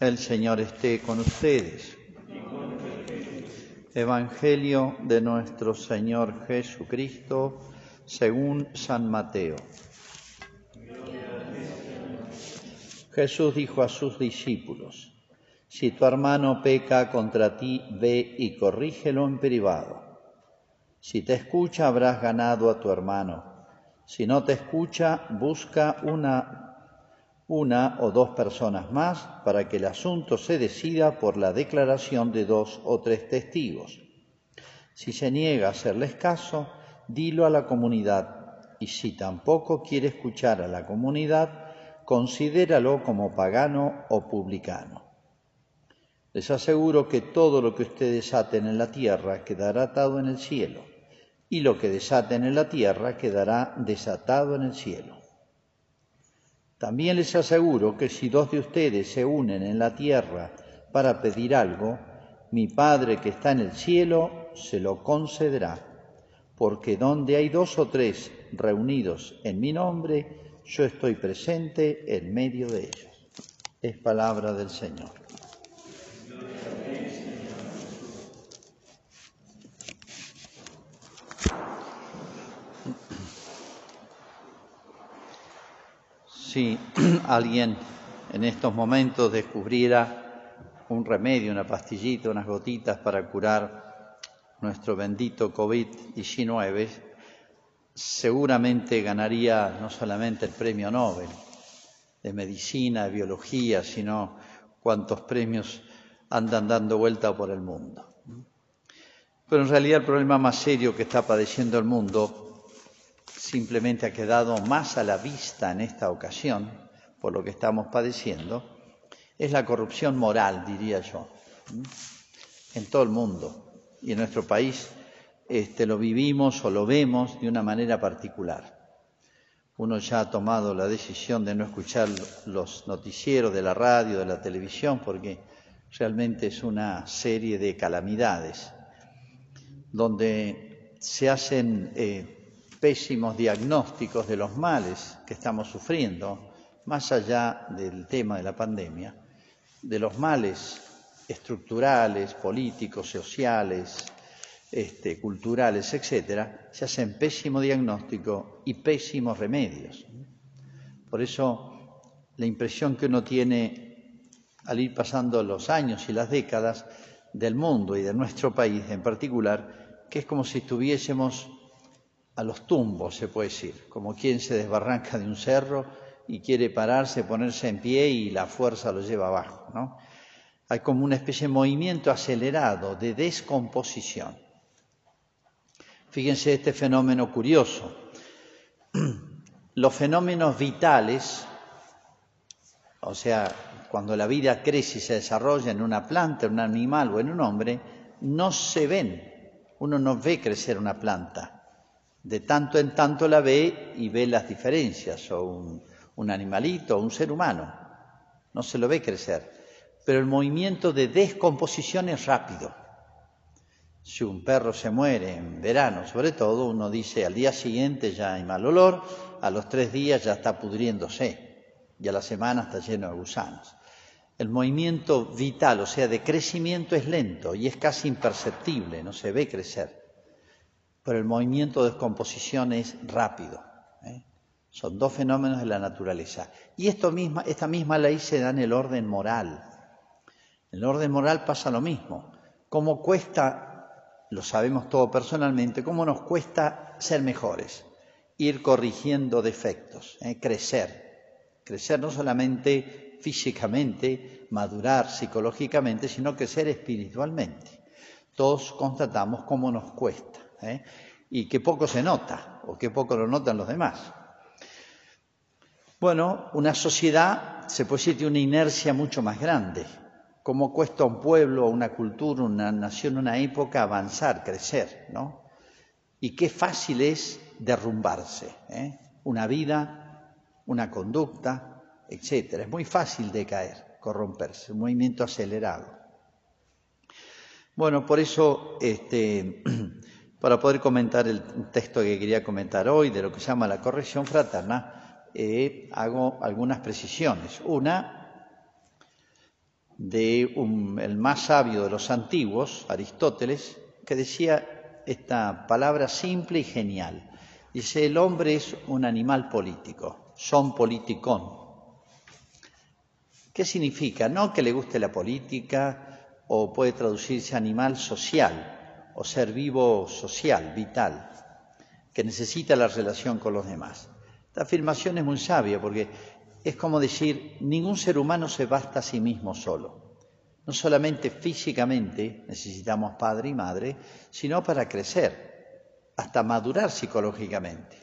El Señor esté con ustedes. Evangelio de nuestro Señor Jesucristo según San Mateo. Jesús dijo a sus discípulos, si tu hermano peca contra ti, ve y corrígelo en privado. Si te escucha, habrás ganado a tu hermano. Si no te escucha, busca una una o dos personas más para que el asunto se decida por la declaración de dos o tres testigos. Si se niega a hacerles caso, dilo a la comunidad y si tampoco quiere escuchar a la comunidad, considéralo como pagano o publicano. Les aseguro que todo lo que ustedes aten en la tierra quedará atado en el cielo, y lo que desaten en la tierra quedará desatado en el cielo. También les aseguro que si dos de ustedes se unen en la tierra para pedir algo, mi Padre que está en el cielo se lo concederá, porque donde hay dos o tres reunidos en mi nombre, yo estoy presente en medio de ellos. Es palabra del Señor. Si alguien en estos momentos descubriera un remedio, una pastillita, unas gotitas para curar nuestro bendito COVID-19, seguramente ganaría no solamente el premio Nobel de medicina, de biología, sino cuantos premios andan dando vuelta por el mundo. Pero en realidad el problema más serio que está padeciendo el mundo simplemente ha quedado más a la vista en esta ocasión, por lo que estamos padeciendo, es la corrupción moral, diría yo, en todo el mundo. Y en nuestro país este, lo vivimos o lo vemos de una manera particular. Uno ya ha tomado la decisión de no escuchar los noticieros de la radio, de la televisión, porque realmente es una serie de calamidades donde se hacen eh, pésimos diagnósticos de los males que estamos sufriendo, más allá del tema de la pandemia, de los males estructurales, políticos, sociales, este, culturales, etcétera, se hacen pésimo diagnóstico y pésimos remedios. Por eso, la impresión que uno tiene al ir pasando los años y las décadas del mundo y de nuestro país en particular, que es como si estuviésemos a los tumbos, se puede decir, como quien se desbarranca de un cerro y quiere pararse, ponerse en pie y la fuerza lo lleva abajo. ¿no? Hay como una especie de movimiento acelerado de descomposición. Fíjense este fenómeno curioso. Los fenómenos vitales, o sea, cuando la vida crece y se desarrolla en una planta, en un animal o en un hombre, no se ven. Uno no ve crecer una planta de tanto en tanto la ve y ve las diferencias, o un, animalito, o un ser humano. No se lo ve crecer. Pero el movimiento de descomposición es rápido. Si un perro se muere en verano, sobre todo, uno dice al día siguiente ya hay mal olor, a los tres días ya está pudriéndose y a la semana está lleno de gusanos. El movimiento vital, o sea, de crecimiento es lento y es casi imperceptible, no se ve crecer pero el movimiento de descomposición es rápido. ¿eh? Son dos fenómenos de la naturaleza. Y esto misma, esta misma ley se da en el orden moral. En el orden moral pasa lo mismo. ¿Cómo cuesta, lo sabemos todo personalmente, cómo nos cuesta ser mejores, ir corrigiendo defectos, ¿eh? crecer? Crecer no solamente físicamente, madurar psicológicamente, sino crecer espiritualmente. Todos constatamos cómo nos cuesta. ¿Eh? y que poco se nota o que poco lo notan los demás. Bueno, una sociedad se puede decir una inercia mucho más grande. Cómo cuesta a un pueblo, a una cultura, una nación, una época avanzar, crecer, ¿no? Y qué fácil es derrumbarse, ¿eh? Una vida, una conducta, etcétera. Es muy fácil de caer, corromperse, un movimiento acelerado. Bueno, por eso este, para poder comentar el texto que quería comentar hoy de lo que se llama la corrección fraterna, eh, hago algunas precisiones. Una, de el más sabio de los antiguos, Aristóteles, que decía esta palabra simple y genial. Dice, el hombre es un animal político, son politicón. ¿Qué significa? No que le guste la política o puede traducirse animal social o ser vivo social, vital, que necesita la relación con los demás. Esta afirmación es muy sabia porque es como decir, ningún ser humano se basta a sí mismo solo. No solamente físicamente necesitamos padre y madre, sino para crecer, hasta madurar psicológicamente.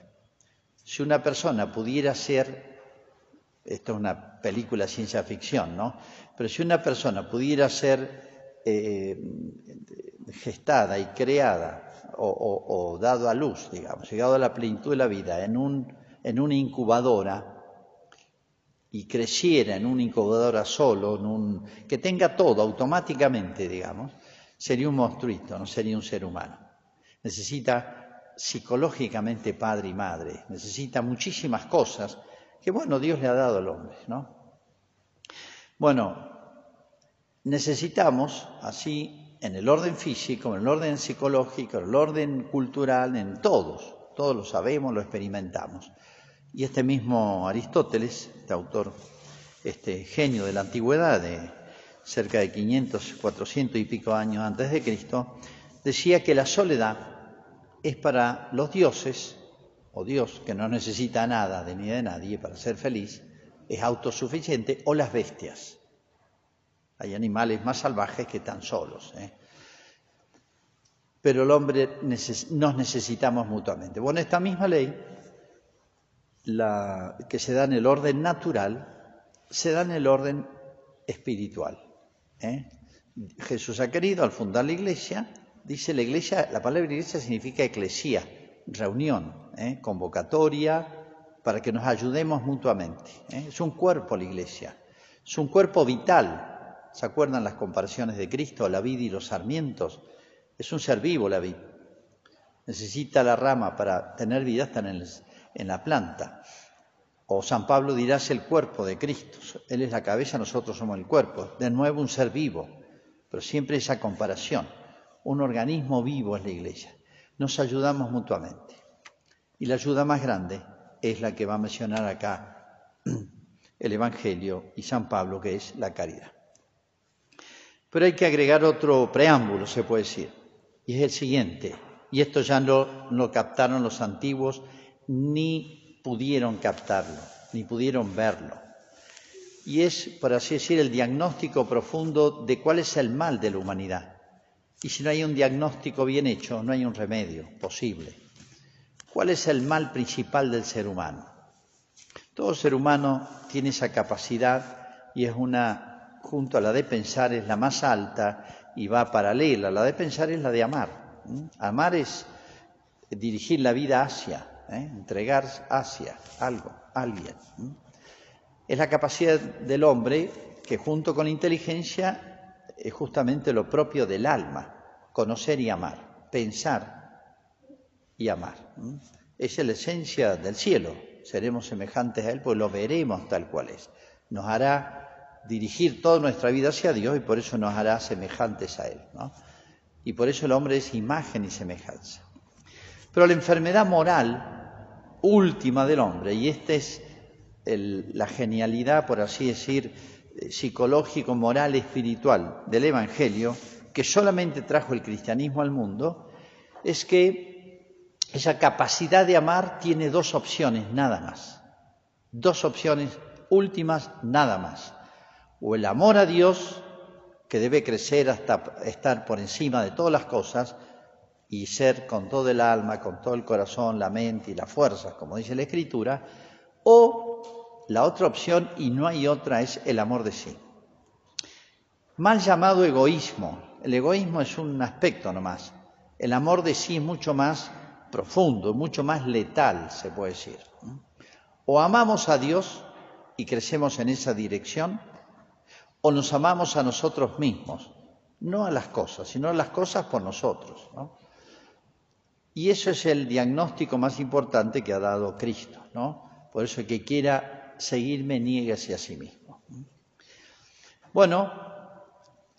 Si una persona pudiera ser, esto es una película ciencia ficción, ¿no? Pero si una persona pudiera ser eh, gestada y creada o, dado a luz, digamos, llegado a la plenitud de la vida en, un, en una incubadora, y creciera en una incubadora solo, en un, que tenga todo automáticamente, digamos, sería un monstruito, no sería un ser humano. Necesita psicológicamente padre y madre, necesita muchísimas cosas que, bueno, Dios le ha dado al hombre, ¿no? Bueno, necesitamos así en el orden físico, en el orden psicológico, en el orden cultural, en todos, todos lo sabemos, lo experimentamos. Y este mismo Aristóteles, este autor, este genio de la antigüedad, de cerca de 500, 400 y pico años antes de Cristo, decía que la soledad es para los dioses, o Dios que no necesita nada de ni de nadie para ser feliz, es autosuficiente, o las bestias. Hay animales más salvajes que están solos. ¿eh? Pero el hombre nos necesitamos mutuamente. Bueno, esta misma ley que se da en el orden natural, se da en el orden espiritual. ¿eh? Jesús ha querido, al fundar la iglesia, dice la iglesia, la palabra iglesia significa eclesía, reunión, ¿eh? convocatoria, para que nos ayudemos mutuamente. Es un cuerpo la iglesia, es un cuerpo vital. ¿Se acuerdan las comparaciones de Cristo, la vid y los sarmientos? Es un ser vivo la vid. Necesita la rama para tener vida, está en en la planta. O San Pablo dirá es el cuerpo de Cristo. Él es la cabeza, nosotros somos el cuerpo. De nuevo un ser vivo, pero siempre esa comparación. Un organismo vivo es la iglesia. Nos ayudamos mutuamente. Y la ayuda más grande es la que va a mencionar acá el Evangelio y San Pablo, que es la caridad. Pero hay que agregar otro preámbulo, se puede decir, y es el siguiente. Y esto ya no lo captaron los antiguos ni pudieron captarlo, ni pudieron verlo. Y es, por así decir, el diagnóstico profundo de cuál es el mal de la humanidad. Y si no hay un diagnóstico bien hecho, no hay un remedio posible. ¿Cuál es el mal principal del ser humano? Todo ser humano tiene esa capacidad y es una, junto a la de pensar, es la más alta y va paralela. La de pensar es la de amar. Amar es dirigir la vida hacia, ¿eh? entregar hacia algo, alguien. Es la capacidad del hombre que junto con la inteligencia es justamente lo propio del alma, conocer y amar, pensar y amar. Es la esencia del cielo, seremos semejantes a Él, pues lo veremos tal cual es. Nos hará dirigir toda nuestra vida hacia Dios y por eso nos hará semejantes a Él. Y por eso el hombre es imagen y semejanza. Pero la enfermedad moral última del hombre, y esta es la genialidad, por así decir, eh, psicológico, moral, espiritual del Evangelio, que solamente trajo el cristianismo al mundo, es que esa capacidad de amar tiene dos opciones, nada más. Dos opciones últimas, nada más. O el amor a Dios, que debe crecer hasta estar por encima de todas las cosas, y ser con todo el alma, con todo el corazón, la mente y la fuerza, como dice la Escritura, o la otra opción, y no hay otra, es el amor de sí. Mal llamado egoísmo. El egoísmo es un aspecto nomás. El amor de sí es mucho más profundo, mucho más letal, se puede decir. O amamos a Dios y crecemos en esa dirección, o nos amamos a nosotros mismos, no a las cosas, sino a las cosas por nosotros. ¿no? Y eso es el diagnóstico más importante que ha dado Cristo, ¿no? Por eso el que quiera seguirme, niéguese a sí mismo. Bueno,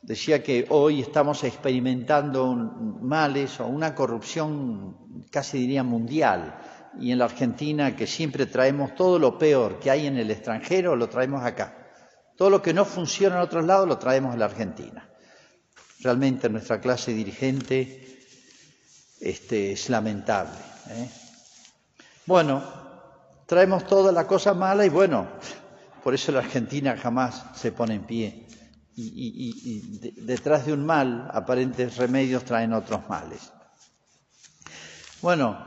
decía que hoy estamos experimentando males o una corrupción casi diría mundial. Y en la Argentina, que siempre traemos todo lo peor que hay en el extranjero, lo traemos acá. Todo lo que no funciona en otros lados, lo traemos a la Argentina. Realmente nuestra clase dirigente este, es lamentable. ¿eh? Bueno, traemos toda la cosa mala y bueno, por eso la Argentina jamás se pone en pie. Y, detrás de un mal, aparentes remedios traen otros males. Bueno,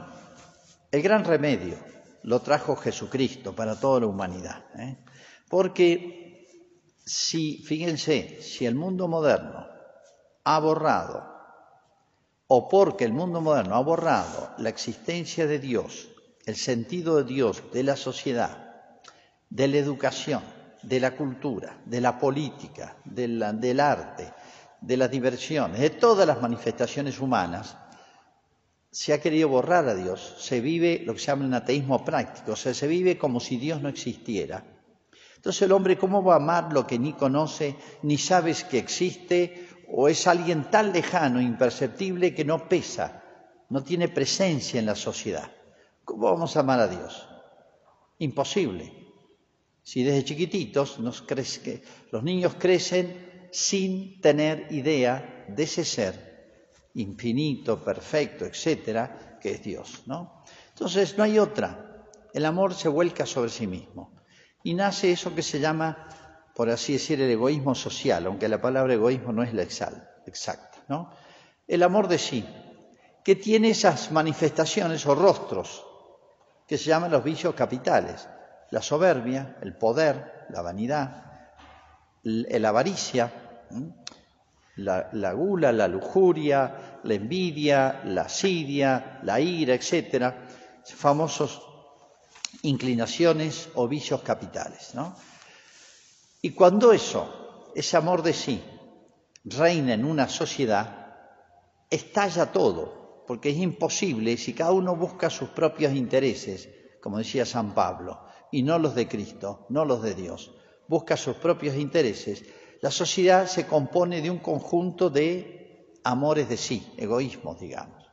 el gran remedio lo trajo Jesucristo para toda la humanidad. ¿eh? Porque si, fíjense, si el mundo moderno ha borrado, o porque el mundo moderno ha borrado la existencia de Dios, el sentido de Dios, de la sociedad, de la educación, de la cultura, de la política, del arte, de las diversiones, de todas las manifestaciones humanas, se ha querido borrar a Dios, se vive lo que se llama un ateísmo práctico, o sea, se vive como si Dios no existiera. Entonces el hombre, ¿cómo va a amar lo que ni conoce, ni sabes que existe, o es alguien tan lejano, imperceptible, que no pesa, no tiene presencia en la sociedad? ¿Cómo vamos a amar a Dios? Imposible. Si desde chiquititos nos que los niños crecen sin tener idea de ese ser infinito, perfecto, etcétera, que es Dios, ¿no? Entonces no hay otra. El amor se vuelca sobre sí mismo y nace eso que se llama, por así decir, el egoísmo social, aunque la palabra egoísmo no es la exacta, ¿no? El amor de sí, que tiene esas manifestaciones o rostros que se llaman los vicios capitales. La soberbia, el poder, la vanidad, la avaricia, la, gula, la lujuria, la envidia, la asidia, la ira, etcétera, famosos inclinaciones o vicios capitales. Y cuando eso, ese amor de sí, reina en una sociedad, estalla todo, porque es imposible si cada uno busca sus propios intereses, como decía San Pablo, y no los de Cristo, no los de Dios. Busca sus propios intereses. La sociedad se compone de un conjunto de amores de sí, egoísmos, digamos.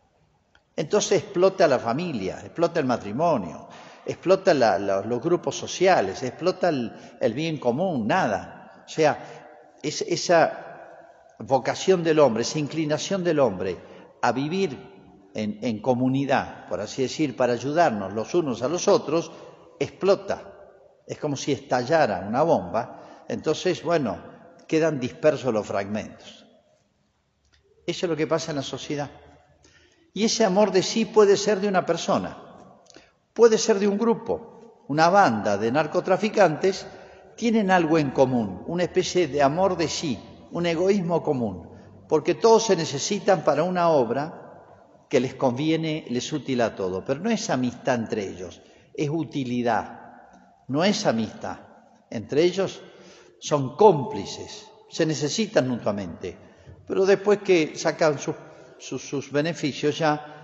Entonces explota la familia, explota el matrimonio, explota los grupos sociales, explota el, bien común, nada. O sea, esa vocación del hombre, esa inclinación del hombre a vivir en comunidad, por así decir, para ayudarnos los unos a los otros, explota. Es como si estallara una bomba. Entonces, bueno, quedan dispersos los fragmentos. Eso es lo que pasa en la sociedad. Y ese amor de sí puede ser de una persona, puede ser de un grupo, una banda de narcotraficantes, tienen algo en común, una especie de amor de sí, un egoísmo común, porque todos se necesitan para una obra que les conviene, les útil a todo, pero no es amistad entre ellos, es utilidad, no es amistad. Entre ellos son cómplices, se necesitan mutuamente, pero después que sacan sus, beneficios ya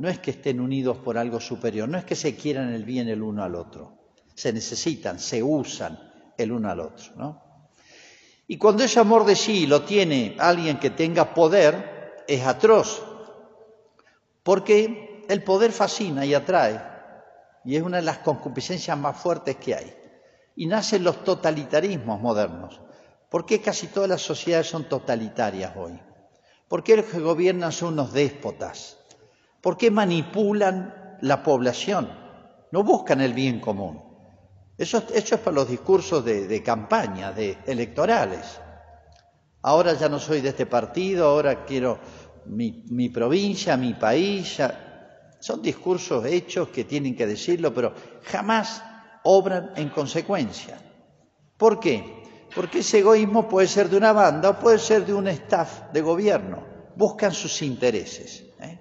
no es que estén unidos por algo superior, no es que se quieran el bien el uno al otro, se necesitan, se usan el uno al otro. ¿no? Y cuando ese amor de sí lo tiene alguien que tenga poder, es atroz, porque el poder fascina y atrae y es una de las concupiscencias más fuertes que hay. Y nacen los totalitarismos modernos. ¿Por qué casi todas las sociedades son totalitarias hoy? ¿Por qué los que gobiernan son unos déspotas? ¿Por qué manipulan la población? No buscan el bien común. Eso, es para los discursos de, campaña, de electorales. Ahora ya no soy de este partido, ahora quiero mi, provincia, mi país. Son discursos hechos que tienen que decirlo, pero jamás obran en consecuencia. ¿Por qué? Porque ese egoísmo puede ser de una banda o puede ser de un staff de gobierno. Buscan sus intereses. ¿eh?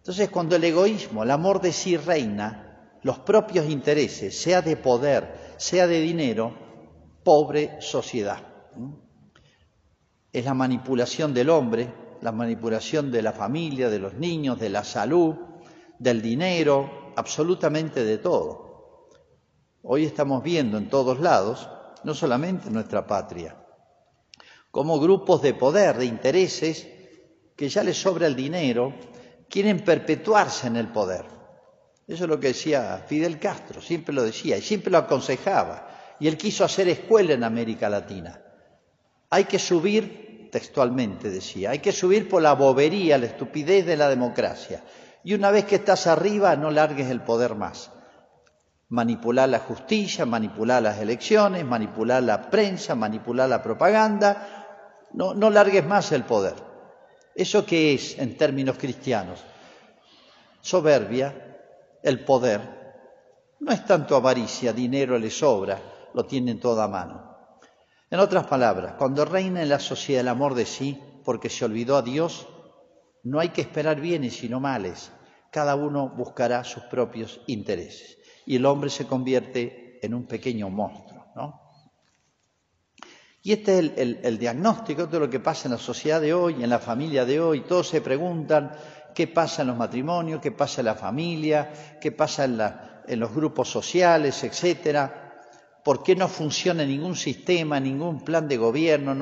Entonces, cuando el egoísmo, el amor de sí reina, los propios intereses, sea de poder, sea de dinero, pobre sociedad. Es la manipulación del hombre, la manipulación de la familia, de los niños, de la salud, del dinero, absolutamente de todo. Hoy estamos viendo en todos lados, no solamente en nuestra patria, como grupos de poder, de intereses, que ya les sobra el dinero, quieren perpetuarse en el poder. Eso es lo que decía Fidel Castro, siempre lo decía y siempre lo aconsejaba. Y él quiso hacer escuela en América Latina. Hay que subir, textualmente decía, hay que subir por la bobería, la estupidez de la democracia. Y una vez que estás arriba, no largues el poder más. Manipular la justicia, manipular las elecciones, manipular la prensa, manipular la propaganda. No, no largues más el poder. ¿Eso qué es en términos cristianos? Soberbia, el poder. No es tanto avaricia, dinero le sobra, lo tienen toda mano. En otras palabras, cuando reina en la sociedad el amor de sí, porque se olvidó a Dios, no hay que esperar bienes sino males. Cada uno buscará sus propios intereses. Y el hombre se convierte en un pequeño monstruo. Y este es el, diagnóstico de lo que pasa en la sociedad de hoy, en la familia de hoy. Todos se preguntan qué pasa en los matrimonios, qué pasa en la familia, qué pasa en, en los grupos sociales, etcétera. Por qué no funciona ningún sistema, ningún plan de gobierno,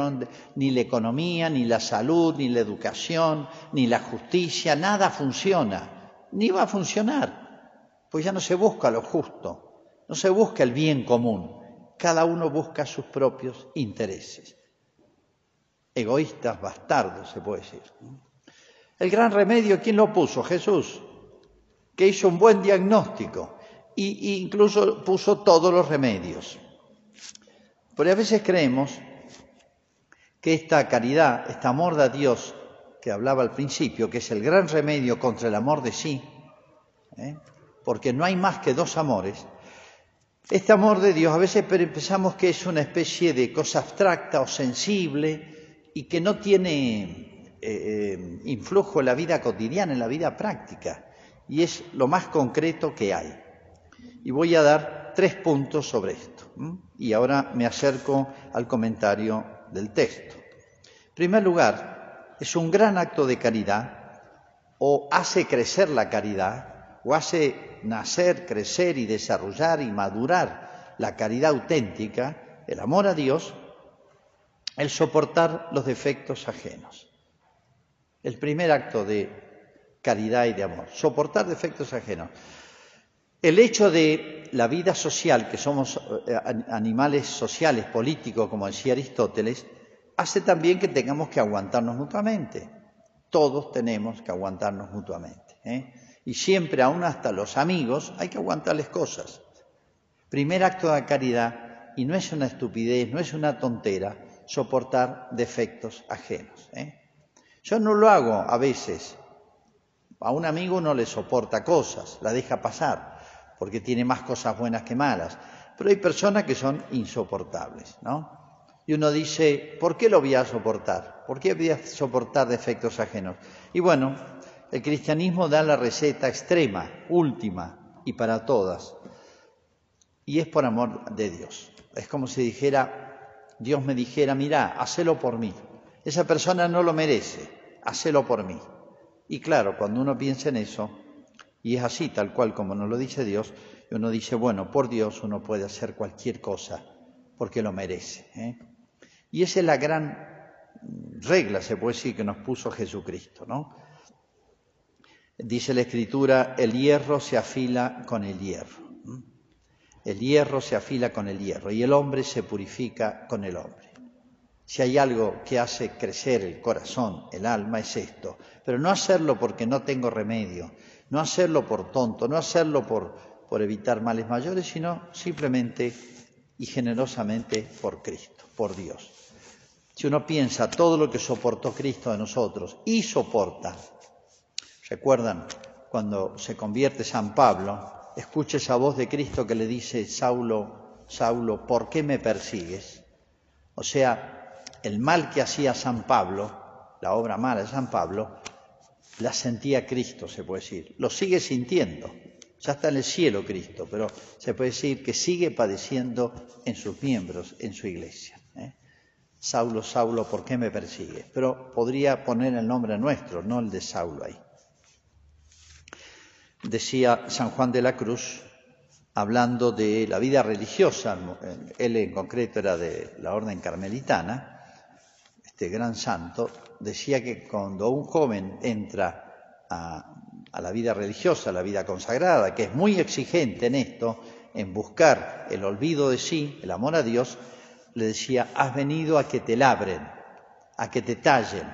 ni la economía, ni la salud, ni la educación, ni la justicia, nada funciona, ni va a funcionar, pues ya no se busca lo justo, no se busca el bien común, cada uno busca sus propios intereses. Egoístas, bastardos, se puede decir. El gran remedio, ¿quién lo puso? Jesús, que hizo un buen diagnóstico e incluso puso todos los remedios. Pero a veces creemos que esta caridad, este amor de Dios que hablaba al principio, que es el gran remedio contra el amor de sí, ¿eh? porque no hay más que dos amores, este amor de Dios a veces pensamos que es una especie de cosa abstracta o sensible y que no tiene eh, eh, influjo en la vida cotidiana, en la vida práctica, y es lo más concreto que hay. Y voy a dar tres puntos sobre esto. Y ahora me acerco al comentario del texto. En primer lugar, es un gran acto de caridad o hace crecer la caridad o hace nacer, crecer y desarrollar y madurar la caridad auténtica, el amor a Dios, el soportar los defectos ajenos. El primer acto de caridad y de amor, soportar defectos ajenos. El hecho de la vida social, que somos eh, animales sociales, políticos, como decía Aristóteles, hace también que tengamos que aguantarnos mutuamente. Todos tenemos que aguantarnos mutuamente. ¿eh? Y siempre, aún hasta los amigos, hay que aguantarles cosas. Primer acto de caridad, y no es una estupidez, no es una tontera, soportar defectos ajenos. ¿eh? Yo no lo hago a veces. A un amigo no le soporta cosas, la deja pasar porque tiene más cosas buenas que malas. Pero hay personas que son insoportables, ¿no? Y uno dice, ¿por qué lo voy a soportar? ¿Por qué voy a soportar defectos ajenos? Y bueno, el cristianismo da la receta extrema, última y para todas. Y es por amor de Dios. Es como si dijera, Dios me dijera, mira, hacelo por mí. Esa persona no lo merece, hacelo por mí. Y claro, cuando uno piensa en eso, y es así, tal cual como nos lo dice Dios, uno dice, bueno, por Dios uno puede hacer cualquier cosa porque lo merece. ¿eh? Y esa es la gran regla, se puede decir, que nos puso Jesucristo, ¿no? Dice la Escritura, el hierro se afila con el hierro. El hierro se afila con el hierro y el hombre se purifica con el hombre. Si hay algo que hace crecer el corazón, el alma, es esto. Pero no hacerlo porque no tengo remedio, no hacerlo por tonto, no hacerlo por, por evitar males mayores, sino simplemente y generosamente por Cristo, por Dios. Si uno piensa todo lo que soportó Cristo de nosotros y soporta, recuerdan cuando se convierte San Pablo, escucha esa voz de Cristo que le dice, Saulo, Saulo, ¿por qué me persigues? O sea, el mal que hacía San Pablo, la obra mala de San Pablo, la sentía Cristo, se puede decir. Lo sigue sintiendo. Ya está en el cielo Cristo, pero se puede decir que sigue padeciendo en sus miembros, en su iglesia. ¿eh? Saulo, Saulo, ¿por qué me persigue? Pero podría poner el nombre nuestro, no el de Saulo ahí. Decía San Juan de la Cruz, hablando de la vida religiosa, él en concreto era de la orden carmelitana, este gran santo, decía que cuando un joven entra a, la vida religiosa, a la vida consagrada, que es muy exigente en esto, en buscar el olvido de sí, el amor a Dios, le decía, has venido a que te labren, a que te tallen,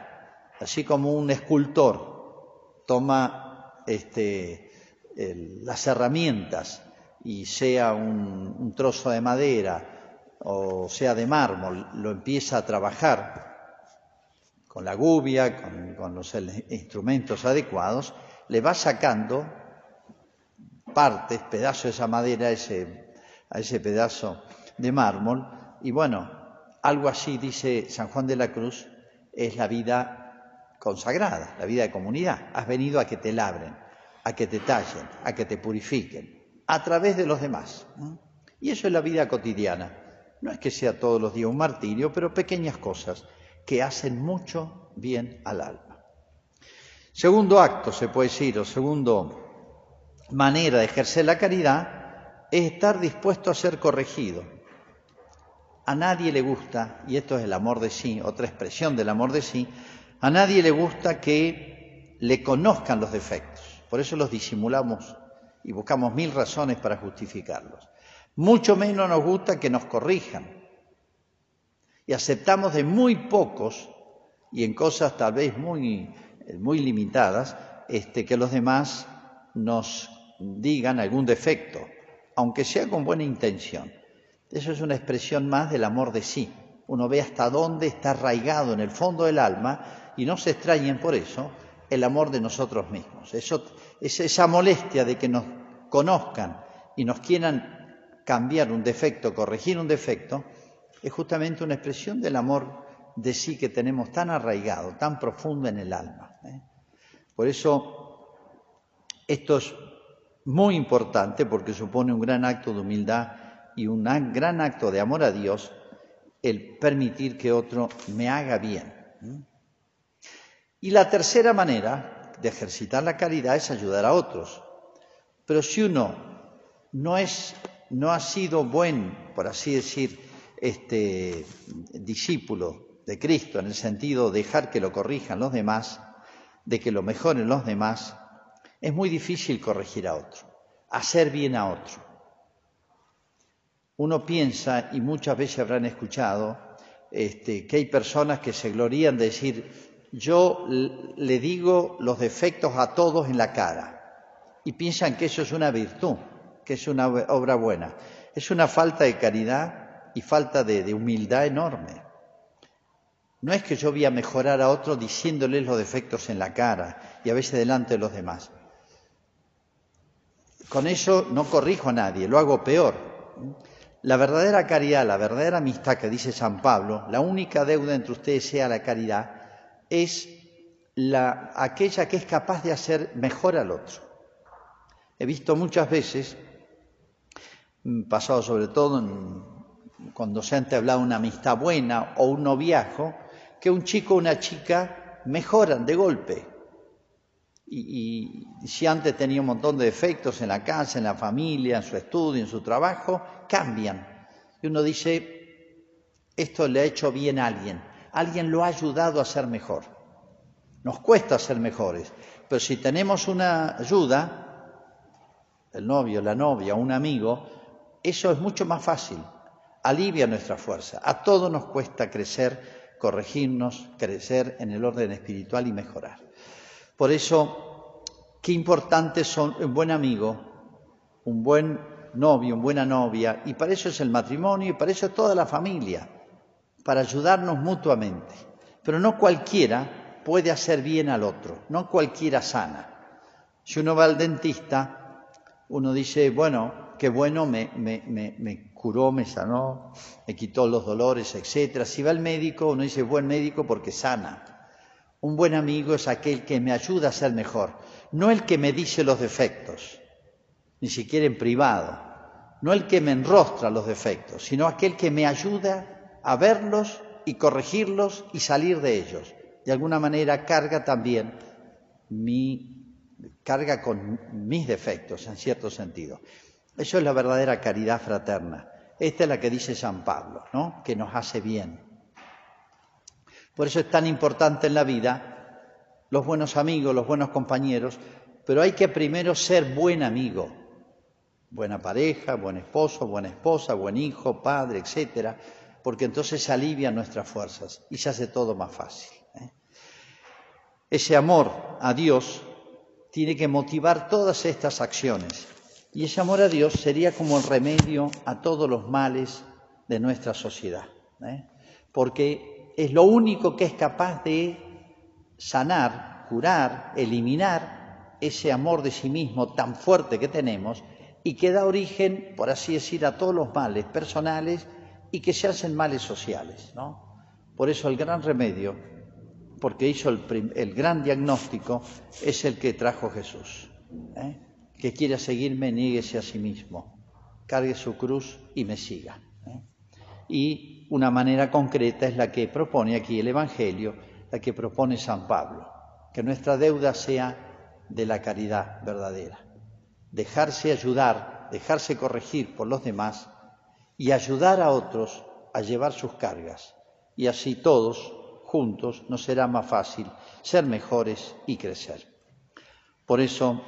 así como un escultor toma este, las herramientas y sea un, trozo de madera o sea de mármol, lo empieza a trabajar con la gubia, con, con los instrumentos adecuados, le va sacando partes, pedazos de esa madera ese, a ese pedazo de mármol. Y bueno, algo así dice San Juan de la Cruz, es la vida consagrada, la vida de comunidad. Has venido a que te labren, a que te tallen, a que te purifiquen, a través de los demás. Y eso es la vida cotidiana. No es que sea todos los días un martirio, pero pequeñas cosas que hacen mucho bien al alma. Segundo acto, se puede decir, o segundo manera de ejercer la caridad es estar dispuesto a ser corregido. A nadie le gusta, y esto es el amor de sí, otra expresión del amor de sí, a nadie le gusta que le conozcan los defectos. Por eso los disimulamos y buscamos mil razones para justificarlos. Mucho menos nos gusta que nos corrijan. Y aceptamos de muy pocos, y en cosas tal vez muy, muy limitadas, este, que los demás nos digan algún defecto, aunque sea con buena intención. Eso es una expresión más del amor de sí. Uno ve hasta dónde está arraigado en el fondo del alma y no se extrañen por eso el amor de nosotros mismos. Esa molestia de que nos conozcan y nos quieran cambiar un defecto, corregir un defecto, es justamente una expresión del amor de sí que tenemos tan arraigado, tan profundo en el alma. ¿eh? Por eso, esto es muy importante porque supone un gran acto de humildad y un gran acto de amor a Dios el permitir que otro me haga bien. Y la tercera manera de ejercitar la caridad es ayudar a otros. Pero si uno no es, no ha sido buen, por así decir, este discípulo de Cristo, en el sentido de dejar que lo corrijan los demás, de que lo mejoren los demás, es muy difícil corregir a otro, hacer bien a otro. Uno piensa, y muchas veces habrán escuchado, este, que hay personas que se glorían de decir, yo le digo los defectos a todos en la cara, y piensan que eso es una virtud, que es una obra buena. Es una falta de caridad y falta de, humildad enorme. No es que yo voy a mejorar a otro diciéndoles los defectos en la cara y a veces delante de los demás. Con eso no corrijo a nadie, lo hago peor. La verdadera caridad, la verdadera amistad que dice San Pablo, la única deuda entre ustedes sea la caridad, es la, aquella que es capaz de hacer mejor al otro. He visto muchas veces, mm, pasado sobre todo cuando se ha entablado una amistad buena o un noviazgo, que un chico o una chica mejoran de golpe, y, si antes tenía un montón de defectos en la casa, en la familia, en su estudio, en su trabajo, cambian. Y uno dice, esto le ha hecho bien a alguien, alguien lo ha ayudado a ser mejor. Nos cuesta ser mejores, pero si tenemos una ayuda, el novio, la novia, un amigo, eso es mucho más fácil, alivia nuestra fuerza. A todos nos cuesta crecer, corregirnos, crecer en el orden espiritual y mejorar. Por eso, qué importantes son un buen amigo, un buen novio, una buena novia, y para eso es el matrimonio y para eso es toda la familia, para ayudarnos mutuamente. Pero no cualquiera puede hacer bien al otro, no cualquiera sana. Si uno va al dentista, uno dice, bueno, qué bueno, me, me, me, me curó, me sanó, me quitó los dolores, etc. Si va al médico, uno dice, buen médico porque sana. Un buen amigo es aquel que me ayuda a ser mejor, no el que me dice los defectos, ni siquiera en privado, no el que me enrostra los defectos, sino aquel que me ayuda a verlos y corregirlos y salir de ellos. De alguna manera carga también mi carga con mis defectos en cierto sentido. Eso es la verdadera caridad fraterna. Esta es la que dice San Pablo, ¿no? Que nos hace bien. Por eso es tan importante en la vida los buenos amigos, los buenos compañeros, pero hay que primero ser buen amigo, buena pareja, buen esposo, buena esposa, buen hijo, padre, etcétera, porque entonces se alivian nuestras fuerzas y se hace todo más fácil. ¿eh? Ese amor a Dios tiene que motivar todas estas acciones y ese amor a Dios sería como el remedio a todos los males de nuestra sociedad, ¿eh? porque es lo único que es capaz de sanar, curar, eliminar ese amor de sí mismo tan fuerte que tenemos y que da origen, por así decir, a todos los males personales y que se hacen males sociales. ¿no? Por eso el gran remedio, porque hizo el, el gran diagnóstico, es el que trajo Jesús. ¿eh? Que quiera seguirme, nieguese a sí mismo, cargue su cruz y me siga. ¿eh? Y una manera concreta es la que propone aquí el Evangelio, la que propone San Pablo, que nuestra deuda sea de la caridad verdadera dejarse ayudar, dejarse corregir por los demás y ayudar a otros a llevar sus cargas. Y así todos, juntos, nos será más fácil ser mejores y crecer. Por eso,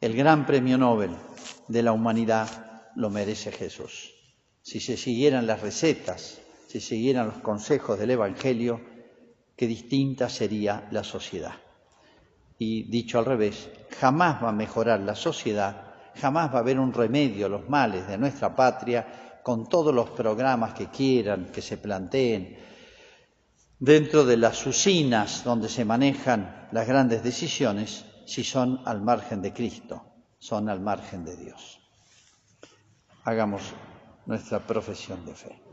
el gran premio Nobel de la humanidad lo merece Jesús. Si se siguieran las recetas, si siguieran los consejos del Evangelio, qué distinta sería la sociedad. Y dicho al revés, jamás va a mejorar la sociedad, jamás va a haber un remedio a los males de nuestra patria con todos los programas que quieran, que se planteen, dentro de las usinas donde se manejan las grandes decisiones, si son al margen de Cristo, son al margen de Dios. Hagamos nuestra profesión de fe.